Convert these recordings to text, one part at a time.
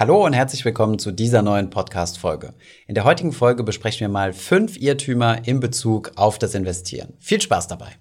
Hallo und herzlich willkommen zu dieser neuen Podcast-Folge. In der heutigen Folge besprechen wir mal fünf Irrtümer in Bezug auf das Investieren. Viel Spaß dabei!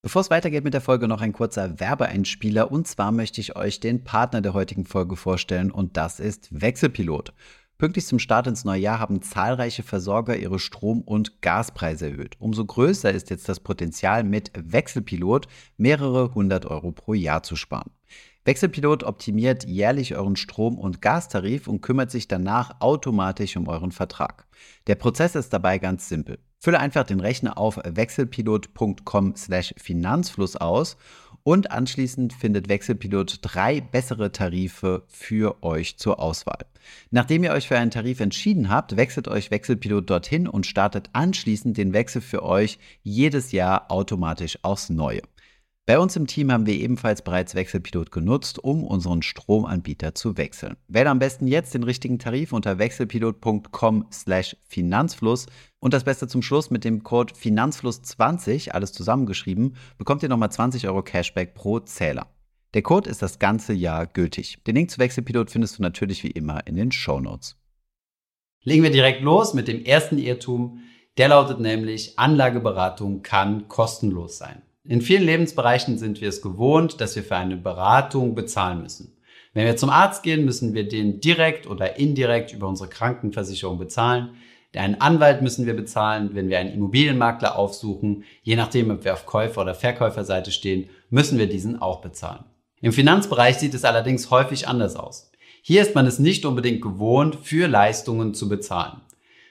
Bevor es weitergeht mit der Folge, noch ein kurzer Werbeeinspieler. Und zwar möchte ich euch den Partner der heutigen Folge vorstellen und das ist Wechselpilot. Pünktlich zum Start ins neue Jahr haben zahlreiche Versorger ihre Strom- und Gaspreise erhöht. Umso größer ist jetzt das Potenzial, mit Wechselpilot mehrere hundert Euro pro Jahr zu sparen. Wechselpilot optimiert jährlich euren Strom- und Gastarif und kümmert sich danach automatisch um euren Vertrag. Der Prozess ist dabei ganz simpel. Fülle einfach den Rechner auf wechselpilot.com/finanzfluss aus und anschließend findet Wechselpilot drei bessere Tarife für euch zur Auswahl. Nachdem ihr euch für einen Tarif entschieden habt, wechselt euch Wechselpilot dorthin und startet anschließend den Wechsel für euch jedes Jahr automatisch aufs Neue. Bei uns im Team haben wir ebenfalls bereits Wechselpilot genutzt, um unseren Stromanbieter zu wechseln. Wähle am besten jetzt den richtigen Tarif unter wechselpilot.com/finanzfluss und das Beste zum Schluss mit dem Code Finanzfluss20, alles zusammengeschrieben, bekommt ihr nochmal 20 Euro Cashback pro Zähler. Der Code ist das ganze Jahr gültig. Den Link zu Wechselpilot findest du natürlich wie immer in den Show Notes. Legen wir direkt los mit dem ersten Irrtum. Der lautet nämlich, Anlageberatung kann kostenlos sein. In vielen Lebensbereichen sind wir es gewohnt, dass wir für eine Beratung bezahlen müssen. Wenn wir zum Arzt gehen, müssen wir den direkt oder indirekt über unsere Krankenversicherung bezahlen. Einen Anwalt müssen wir bezahlen, wenn wir einen Immobilienmakler aufsuchen. Je nachdem, ob wir auf Käufer- oder Verkäuferseite stehen, müssen wir diesen auch bezahlen. Im Finanzbereich sieht es allerdings häufig anders aus. Hier ist man es nicht unbedingt gewohnt, für Leistungen zu bezahlen.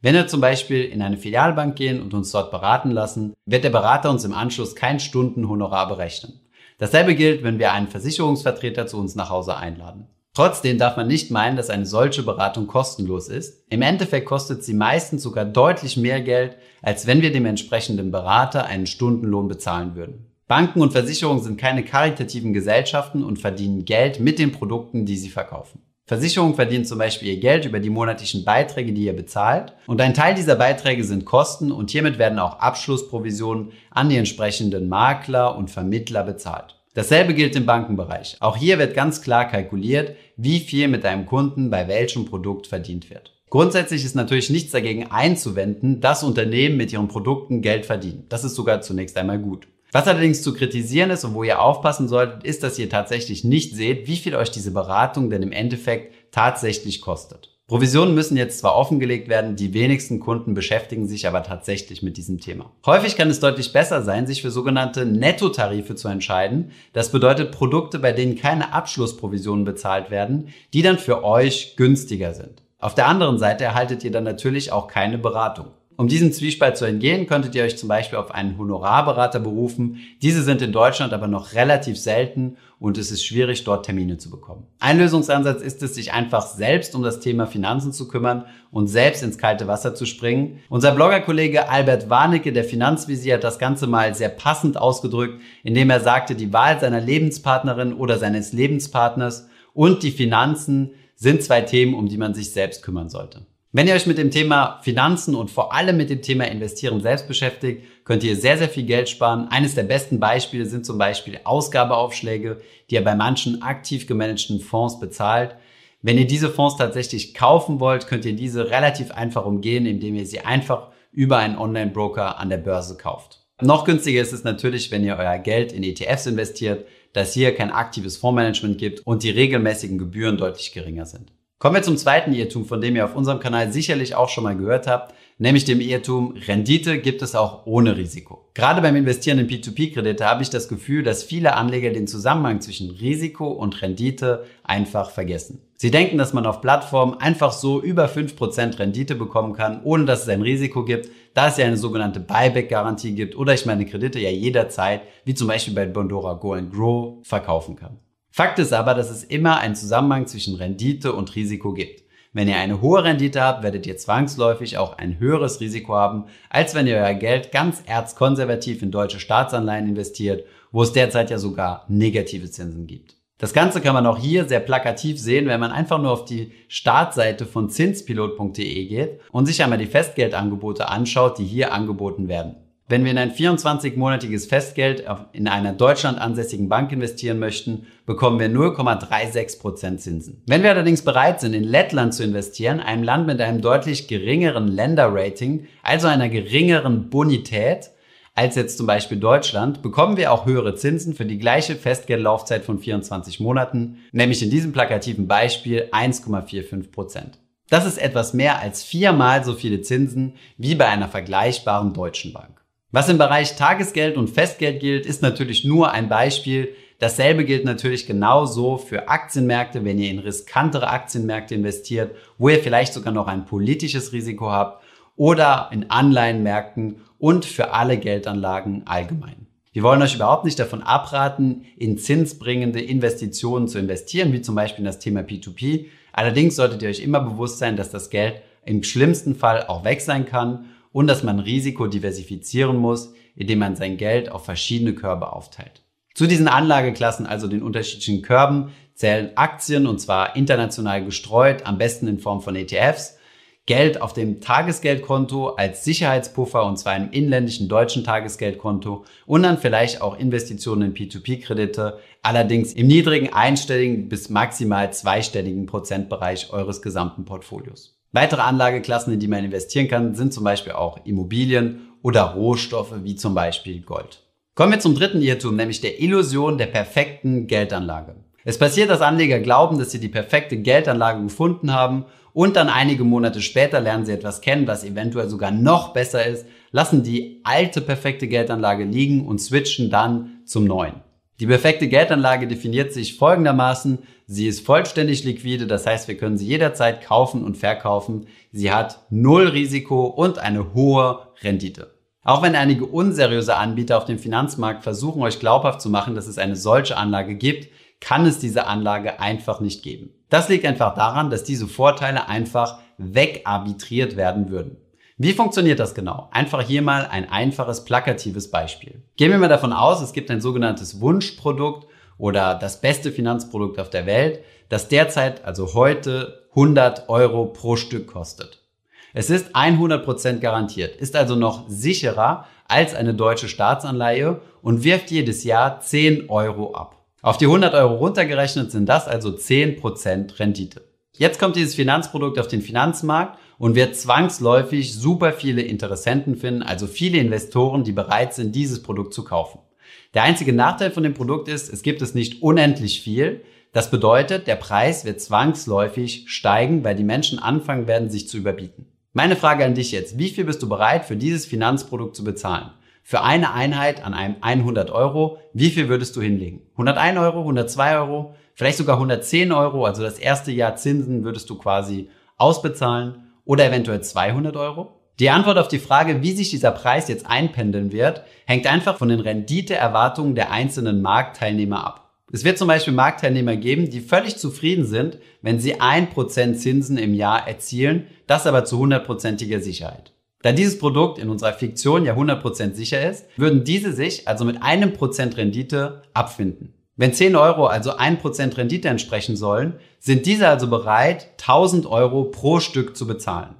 Wenn wir zum Beispiel in eine Filialbank gehen und uns dort beraten lassen, wird der Berater uns im Anschluss kein Stundenhonorar berechnen. Dasselbe gilt, wenn wir einen Versicherungsvertreter zu uns nach Hause einladen. Trotzdem darf man nicht meinen, dass eine solche Beratung kostenlos ist. Im Endeffekt kostet sie meistens sogar deutlich mehr Geld, als wenn wir dem entsprechenden Berater einen Stundenlohn bezahlen würden. Banken und Versicherungen sind keine karitativen Gesellschaften und verdienen Geld mit den Produkten, die sie verkaufen. Versicherungen verdienen zum Beispiel ihr Geld über die monatlichen Beiträge, die ihr bezahlt. Und ein Teil dieser Beiträge sind Kosten und hiermit werden auch Abschlussprovisionen an die entsprechenden Makler und Vermittler bezahlt. Dasselbe gilt im Bankenbereich. Auch hier wird ganz klar kalkuliert, wie viel mit einem Kunden bei welchem Produkt verdient wird. Grundsätzlich ist natürlich nichts dagegen einzuwenden, dass Unternehmen mit ihren Produkten Geld verdienen. Das ist sogar zunächst einmal gut. Was allerdings zu kritisieren ist und wo ihr aufpassen solltet, ist, dass ihr tatsächlich nicht seht, wie viel euch diese Beratung denn im Endeffekt tatsächlich kostet. Provisionen müssen jetzt zwar offengelegt werden, die wenigsten Kunden beschäftigen sich aber tatsächlich mit diesem Thema. Häufig kann es deutlich besser sein, sich für sogenannte Nettotarife zu entscheiden. Das bedeutet Produkte, bei denen keine Abschlussprovisionen bezahlt werden, die dann für euch günstiger sind. Auf der anderen Seite erhaltet ihr dann natürlich auch keine Beratung. Um diesem Zwiespalt zu entgehen, könntet ihr euch zum Beispiel auf einen Honorarberater berufen. Diese sind in Deutschland aber noch relativ selten und es ist schwierig, dort Termine zu bekommen. Ein Lösungsansatz ist es, sich einfach selbst um das Thema Finanzen zu kümmern und selbst ins kalte Wasser zu springen. Unser Bloggerkollege Albert Warnecke, der Finanzvisier, hat das Ganze mal sehr passend ausgedrückt, indem er sagte, die Wahl seiner Lebenspartnerin oder seines Lebenspartners und die Finanzen sind zwei Themen, um die man sich selbst kümmern sollte. Wenn ihr euch mit dem Thema Finanzen und vor allem mit dem Thema Investieren selbst beschäftigt, könnt ihr sehr, sehr viel Geld sparen. Eines der besten Beispiele sind zum Beispiel Ausgabeaufschläge, die ihr bei manchen aktiv gemanagten Fonds bezahlt. Wenn ihr diese Fonds tatsächlich kaufen wollt, könnt ihr diese relativ einfach umgehen, indem ihr sie einfach über einen Online-Broker an der Börse kauft. Noch günstiger ist es natürlich, wenn ihr euer Geld in ETFs investiert, dass hier kein aktives Fondsmanagement gibt und die regelmäßigen Gebühren deutlich geringer sind. Kommen wir zum zweiten Irrtum, von dem ihr auf unserem Kanal sicherlich auch schon mal gehört habt, nämlich dem Irrtum, Rendite gibt es auch ohne Risiko. Gerade beim Investieren in P2P-Kredite habe ich das Gefühl, dass viele Anleger den Zusammenhang zwischen Risiko und Rendite einfach vergessen. Sie denken, dass man auf Plattformen einfach so über 5% Rendite bekommen kann, ohne dass es ein Risiko gibt, da es ja eine sogenannte Buyback-Garantie gibt oder ich meine Kredite ja jederzeit, wie zum Beispiel bei Bondora Go Grow, verkaufen kann. Fakt ist aber, dass es immer einen Zusammenhang zwischen Rendite und Risiko gibt. Wenn ihr eine hohe Rendite habt, werdet ihr zwangsläufig auch ein höheres Risiko haben, als wenn ihr euer Geld ganz erzkonservativ in deutsche Staatsanleihen investiert, wo es derzeit ja sogar negative Zinsen gibt. Das Ganze kann man auch hier sehr plakativ sehen, wenn man einfach nur auf die Startseite von zinspilot.de geht und sich einmal die Festgeldangebote anschaut, die hier angeboten werden. Wenn wir in ein 24-monatiges Festgeld in einer Deutschland ansässigen Bank investieren möchten, bekommen wir 0,36% Zinsen. Wenn wir allerdings bereit sind, in Lettland zu investieren, einem Land mit einem deutlich geringeren Länderrating, also einer geringeren Bonität, als jetzt zum Beispiel Deutschland, bekommen wir auch höhere Zinsen für die gleiche Festgeldlaufzeit von 24 Monaten, nämlich in diesem plakativen Beispiel 1,45%. Das ist etwas mehr als viermal so viele Zinsen wie bei einer vergleichbaren deutschen Bank. Was im Bereich Tagesgeld und Festgeld gilt, ist natürlich nur ein Beispiel. Dasselbe gilt natürlich genauso für Aktienmärkte, wenn ihr in riskantere Aktienmärkte investiert, wo ihr vielleicht sogar noch ein politisches Risiko habt oder in Anleihenmärkten und für alle Geldanlagen allgemein. Wir wollen euch überhaupt nicht davon abraten, in zinsbringende Investitionen zu investieren, wie zum Beispiel in das Thema P2P. Allerdings solltet ihr euch immer bewusst sein, dass das Geld im schlimmsten Fall auch weg sein kann und dass man Risiko diversifizieren muss, indem man sein Geld auf verschiedene Körbe aufteilt. Zu diesen Anlageklassen, also den unterschiedlichen Körben, zählen Aktien und zwar international gestreut, am besten in Form von ETFs, Geld auf dem Tagesgeldkonto als Sicherheitspuffer und zwar einem inländischen deutschen Tagesgeldkonto und dann vielleicht auch Investitionen in P2P-Kredite, allerdings im niedrigen einstelligen bis maximal zweistelligen Prozentbereich eures gesamten Portfolios. Weitere Anlageklassen, in die man investieren kann, sind zum Beispiel auch Immobilien oder Rohstoffe wie zum Beispiel Gold. Kommen wir zum dritten Irrtum, nämlich der Illusion der perfekten Geldanlage. Es passiert, dass Anleger glauben, dass sie die perfekte Geldanlage gefunden haben und dann einige Monate später lernen sie etwas kennen, was eventuell sogar noch besser ist, lassen die alte perfekte Geldanlage liegen und switchen dann zum neuen. Die perfekte Geldanlage definiert sich folgendermaßen. Sie ist vollständig liquide, das heißt, wir können sie jederzeit kaufen und verkaufen. Sie hat null Risiko und eine hohe Rendite. Auch wenn einige unseriöse Anbieter auf dem Finanzmarkt versuchen, euch glaubhaft zu machen, dass es eine solche Anlage gibt, kann es diese Anlage einfach nicht geben. Das liegt einfach daran, dass diese Vorteile einfach wegarbitriert werden würden. Wie funktioniert das genau? Einfach hier mal ein einfaches, plakatives Beispiel. Gehen wir mal davon aus, es gibt ein sogenanntes Wunschprodukt oder das beste Finanzprodukt auf der Welt, das derzeit, also heute, 100 Euro pro Stück kostet. Es ist 100% garantiert, ist also noch sicherer als eine deutsche Staatsanleihe und wirft jedes Jahr 10 Euro ab. Auf die 100 Euro runtergerechnet sind das also 10% Rendite. Jetzt kommt dieses Finanzprodukt auf den Finanzmarkt und wird zwangsläufig super viele Interessenten finden, also viele Investoren, die bereit sind, dieses Produkt zu kaufen. Der einzige Nachteil von dem Produkt ist, es gibt es nicht unendlich viel. Das bedeutet, der Preis wird zwangsläufig steigen, weil die Menschen anfangen werden, sich zu überbieten. Meine Frage an dich jetzt, wie viel bist du bereit für dieses Finanzprodukt zu bezahlen? Für eine Einheit an einem 100 Euro, wie viel würdest du hinlegen? 101 Euro, 102 Euro, vielleicht sogar 110 Euro, also das erste Jahr Zinsen würdest du quasi ausbezahlen oder eventuell 200 Euro? Die Antwort auf die Frage, wie sich dieser Preis jetzt einpendeln wird, hängt einfach von den Renditeerwartungen der einzelnen Marktteilnehmer ab. Es wird zum Beispiel Marktteilnehmer geben, die völlig zufrieden sind, wenn sie 1% Zinsen im Jahr erzielen, das aber zu hundertprozentiger Sicherheit. Da dieses Produkt in unserer Fiktion ja 100% sicher ist, würden diese sich also mit einem Prozent Rendite abfinden. Wenn 10 Euro also 1% Rendite entsprechen sollen, sind diese also bereit, 1000 Euro pro Stück zu bezahlen.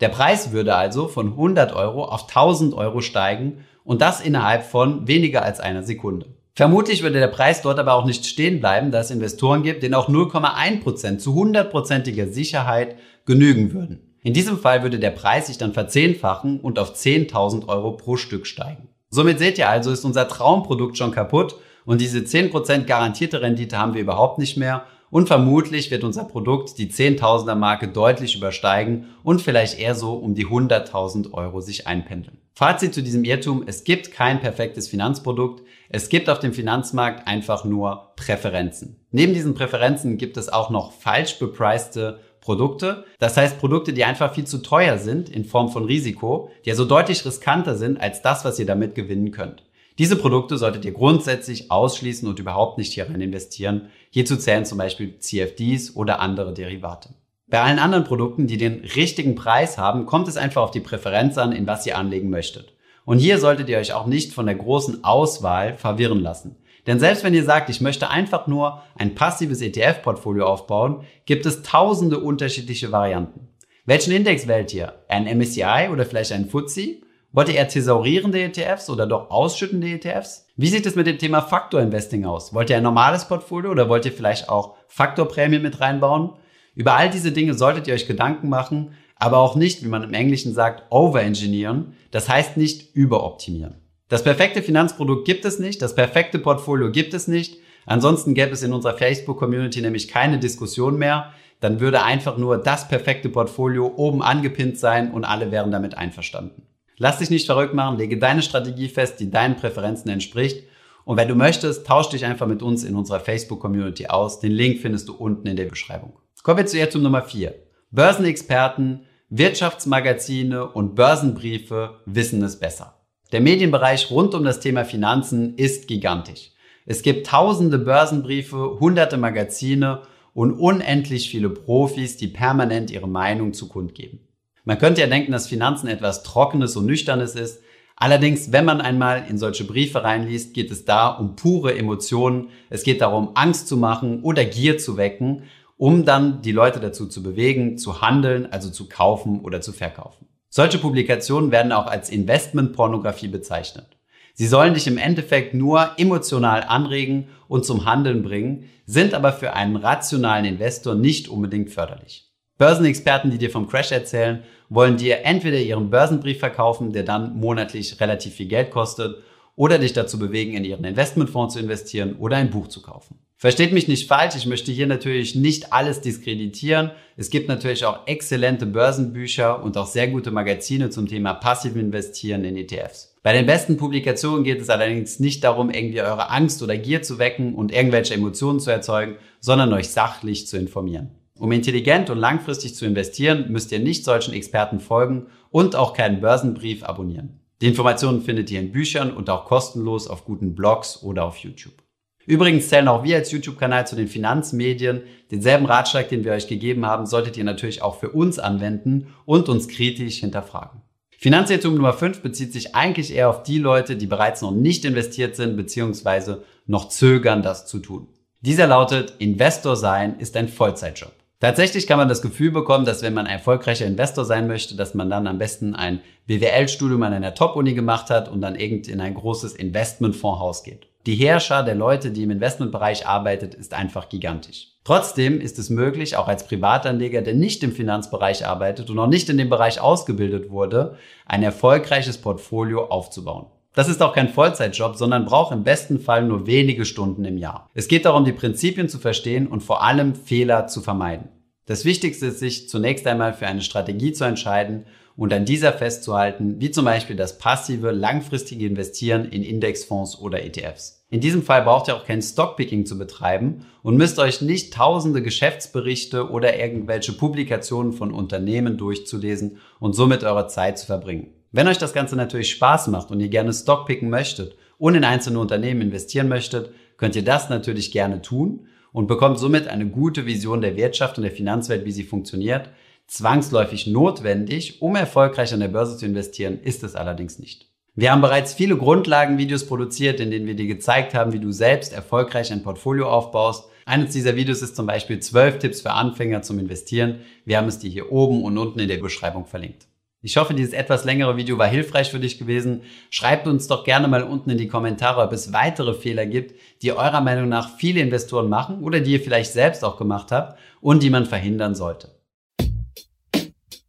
Der Preis würde also von 100 Euro auf 1000 Euro steigen und das innerhalb von weniger als einer Sekunde. Vermutlich würde der Preis dort aber auch nicht stehen bleiben, da es Investoren gibt, denen auch 0,1% zu hundertprozentiger Sicherheit genügen würden. In diesem Fall würde der Preis sich dann verzehnfachen und auf 10.000 Euro pro Stück steigen. Somit seht ihr also, ist unser Traumprodukt schon kaputt und diese 10% garantierte Rendite haben wir überhaupt nicht mehr und vermutlich wird unser Produkt die Zehntausender Marke deutlich übersteigen und vielleicht eher so um die 100.000 Euro sich einpendeln. Fazit zu diesem Irrtum, es gibt kein perfektes Finanzprodukt. Es gibt auf dem Finanzmarkt einfach nur Präferenzen. Neben diesen Präferenzen gibt es auch noch falsch bepreiste Produkte. Das heißt Produkte, die einfach viel zu teuer sind in Form von Risiko, die also deutlich riskanter sind als das, was ihr damit gewinnen könnt. Diese Produkte solltet ihr grundsätzlich ausschließen und überhaupt nicht hierin investieren. Hierzu zählen zum Beispiel CFDs oder andere Derivate. Bei allen anderen Produkten, die den richtigen Preis haben, kommt es einfach auf die Präferenz an, in was ihr anlegen möchtet. Und hier solltet ihr euch auch nicht von der großen Auswahl verwirren lassen. Denn selbst wenn ihr sagt, ich möchte einfach nur ein passives ETF-Portfolio aufbauen, gibt es tausende unterschiedliche Varianten. Welchen Index wählt ihr? Ein MSCI oder vielleicht ein FTSE? Wollt ihr eher thesaurierende ETFs oder doch ausschüttende ETFs? Wie sieht es mit dem Thema Faktor-Investing aus? Wollt ihr ein normales Portfolio oder wollt ihr vielleicht auch Faktorprämie mit reinbauen? Über all diese Dinge solltet ihr euch Gedanken machen, aber auch nicht, wie man im Englischen sagt, overengineeren. Das heißt nicht überoptimieren. Das perfekte Finanzprodukt gibt es nicht, das perfekte Portfolio gibt es nicht. Ansonsten gäbe es in unserer Facebook-Community nämlich keine Diskussion mehr. Dann würde einfach nur das perfekte Portfolio oben angepinnt sein und alle wären damit einverstanden. Lass dich nicht verrückt machen, lege deine Strategie fest, die deinen Präferenzen entspricht. Und wenn du möchtest, tausch dich einfach mit uns in unserer Facebook-Community aus. Den Link findest du unten in der Beschreibung. Kommen wir zuerst zum Nummer 4. Börsenexperten, Wirtschaftsmagazine und Börsenbriefe wissen es besser. Der Medienbereich rund um das Thema Finanzen ist gigantisch. Es gibt tausende Börsenbriefe, hunderte Magazine und unendlich viele Profis, die permanent ihre Meinung zu kundgeben. Man könnte ja denken, dass Finanzen etwas Trockenes und Nüchternes ist. Allerdings, wenn man einmal in solche Briefe reinliest, geht es da um pure Emotionen. Es geht darum, Angst zu machen oder Gier zu wecken, um dann die Leute dazu zu bewegen, zu handeln, also zu kaufen oder zu verkaufen. Solche Publikationen werden auch als Investmentpornografie bezeichnet. Sie sollen dich im Endeffekt nur emotional anregen und zum Handeln bringen, sind aber für einen rationalen Investor nicht unbedingt förderlich. Börsenexperten, die dir vom Crash erzählen, wollen dir entweder ihren Börsenbrief verkaufen, der dann monatlich relativ viel Geld kostet, oder dich dazu bewegen, in ihren Investmentfonds zu investieren oder ein Buch zu kaufen. Versteht mich nicht falsch, ich möchte hier natürlich nicht alles diskreditieren. Es gibt natürlich auch exzellente Börsenbücher und auch sehr gute Magazine zum Thema passiv Investieren in ETFs. Bei den besten Publikationen geht es allerdings nicht darum, irgendwie eure Angst oder Gier zu wecken und irgendwelche Emotionen zu erzeugen, sondern euch sachlich zu informieren. Um intelligent und langfristig zu investieren, müsst ihr nicht solchen Experten folgen und auch keinen Börsenbrief abonnieren. Die Informationen findet ihr in Büchern und auch kostenlos auf guten Blogs oder auf YouTube. Übrigens zählen auch wir als YouTube-Kanal zu den Finanzmedien. Denselben Ratschlag, den wir euch gegeben haben, solltet ihr natürlich auch für uns anwenden und uns kritisch hinterfragen. Finanzirrtum Nummer 5 bezieht sich eigentlich eher auf die Leute, die bereits noch nicht investiert sind bzw. noch zögern, das zu tun. Dieser lautet, Investor sein ist ein Vollzeitjob. Tatsächlich kann man das Gefühl bekommen, dass wenn man ein erfolgreicher Investor sein möchte, dass man dann am besten ein BWL-Studium an einer Top-Uni gemacht hat und dann irgend in ein großes Investmentfondshaus geht. Die Herrscher der Leute, die im Investmentbereich arbeitet, ist einfach gigantisch. Trotzdem ist es möglich, auch als Privatanleger, der nicht im Finanzbereich arbeitet und auch nicht in dem Bereich ausgebildet wurde, ein erfolgreiches Portfolio aufzubauen. Das ist auch kein Vollzeitjob, sondern braucht im besten Fall nur wenige Stunden im Jahr. Es geht darum, die Prinzipien zu verstehen und vor allem Fehler zu vermeiden. Das Wichtigste ist, sich zunächst einmal für eine Strategie zu entscheiden und an dieser festzuhalten, wie zum Beispiel das passive, langfristige Investieren in Indexfonds oder ETFs. In diesem Fall braucht ihr auch kein Stockpicking zu betreiben und müsst euch nicht tausende Geschäftsberichte oder irgendwelche Publikationen von Unternehmen durchzulesen und somit eure Zeit zu verbringen. Wenn euch das Ganze natürlich Spaß macht und ihr gerne Stockpicken möchtet und in einzelne Unternehmen investieren möchtet, könnt ihr das natürlich gerne tun und bekommt somit eine gute Vision der Wirtschaft und der Finanzwelt, wie sie funktioniert. Zwangsläufig notwendig, um erfolgreich an der Börse zu investieren, ist es allerdings nicht. Wir haben bereits viele Grundlagenvideos produziert, in denen wir dir gezeigt haben, wie du selbst erfolgreich ein Portfolio aufbaust. Eines dieser Videos ist zum Beispiel 12 Tipps für Anfänger zum Investieren. Wir haben es dir hier oben und unten in der Beschreibung verlinkt. Ich hoffe, dieses etwas längere Video war hilfreich für dich gewesen. Schreibt uns doch gerne mal unten in die Kommentare, ob es weitere Fehler gibt, die eurer Meinung nach viele Investoren machen oder die ihr vielleicht selbst auch gemacht habt und die man verhindern sollte.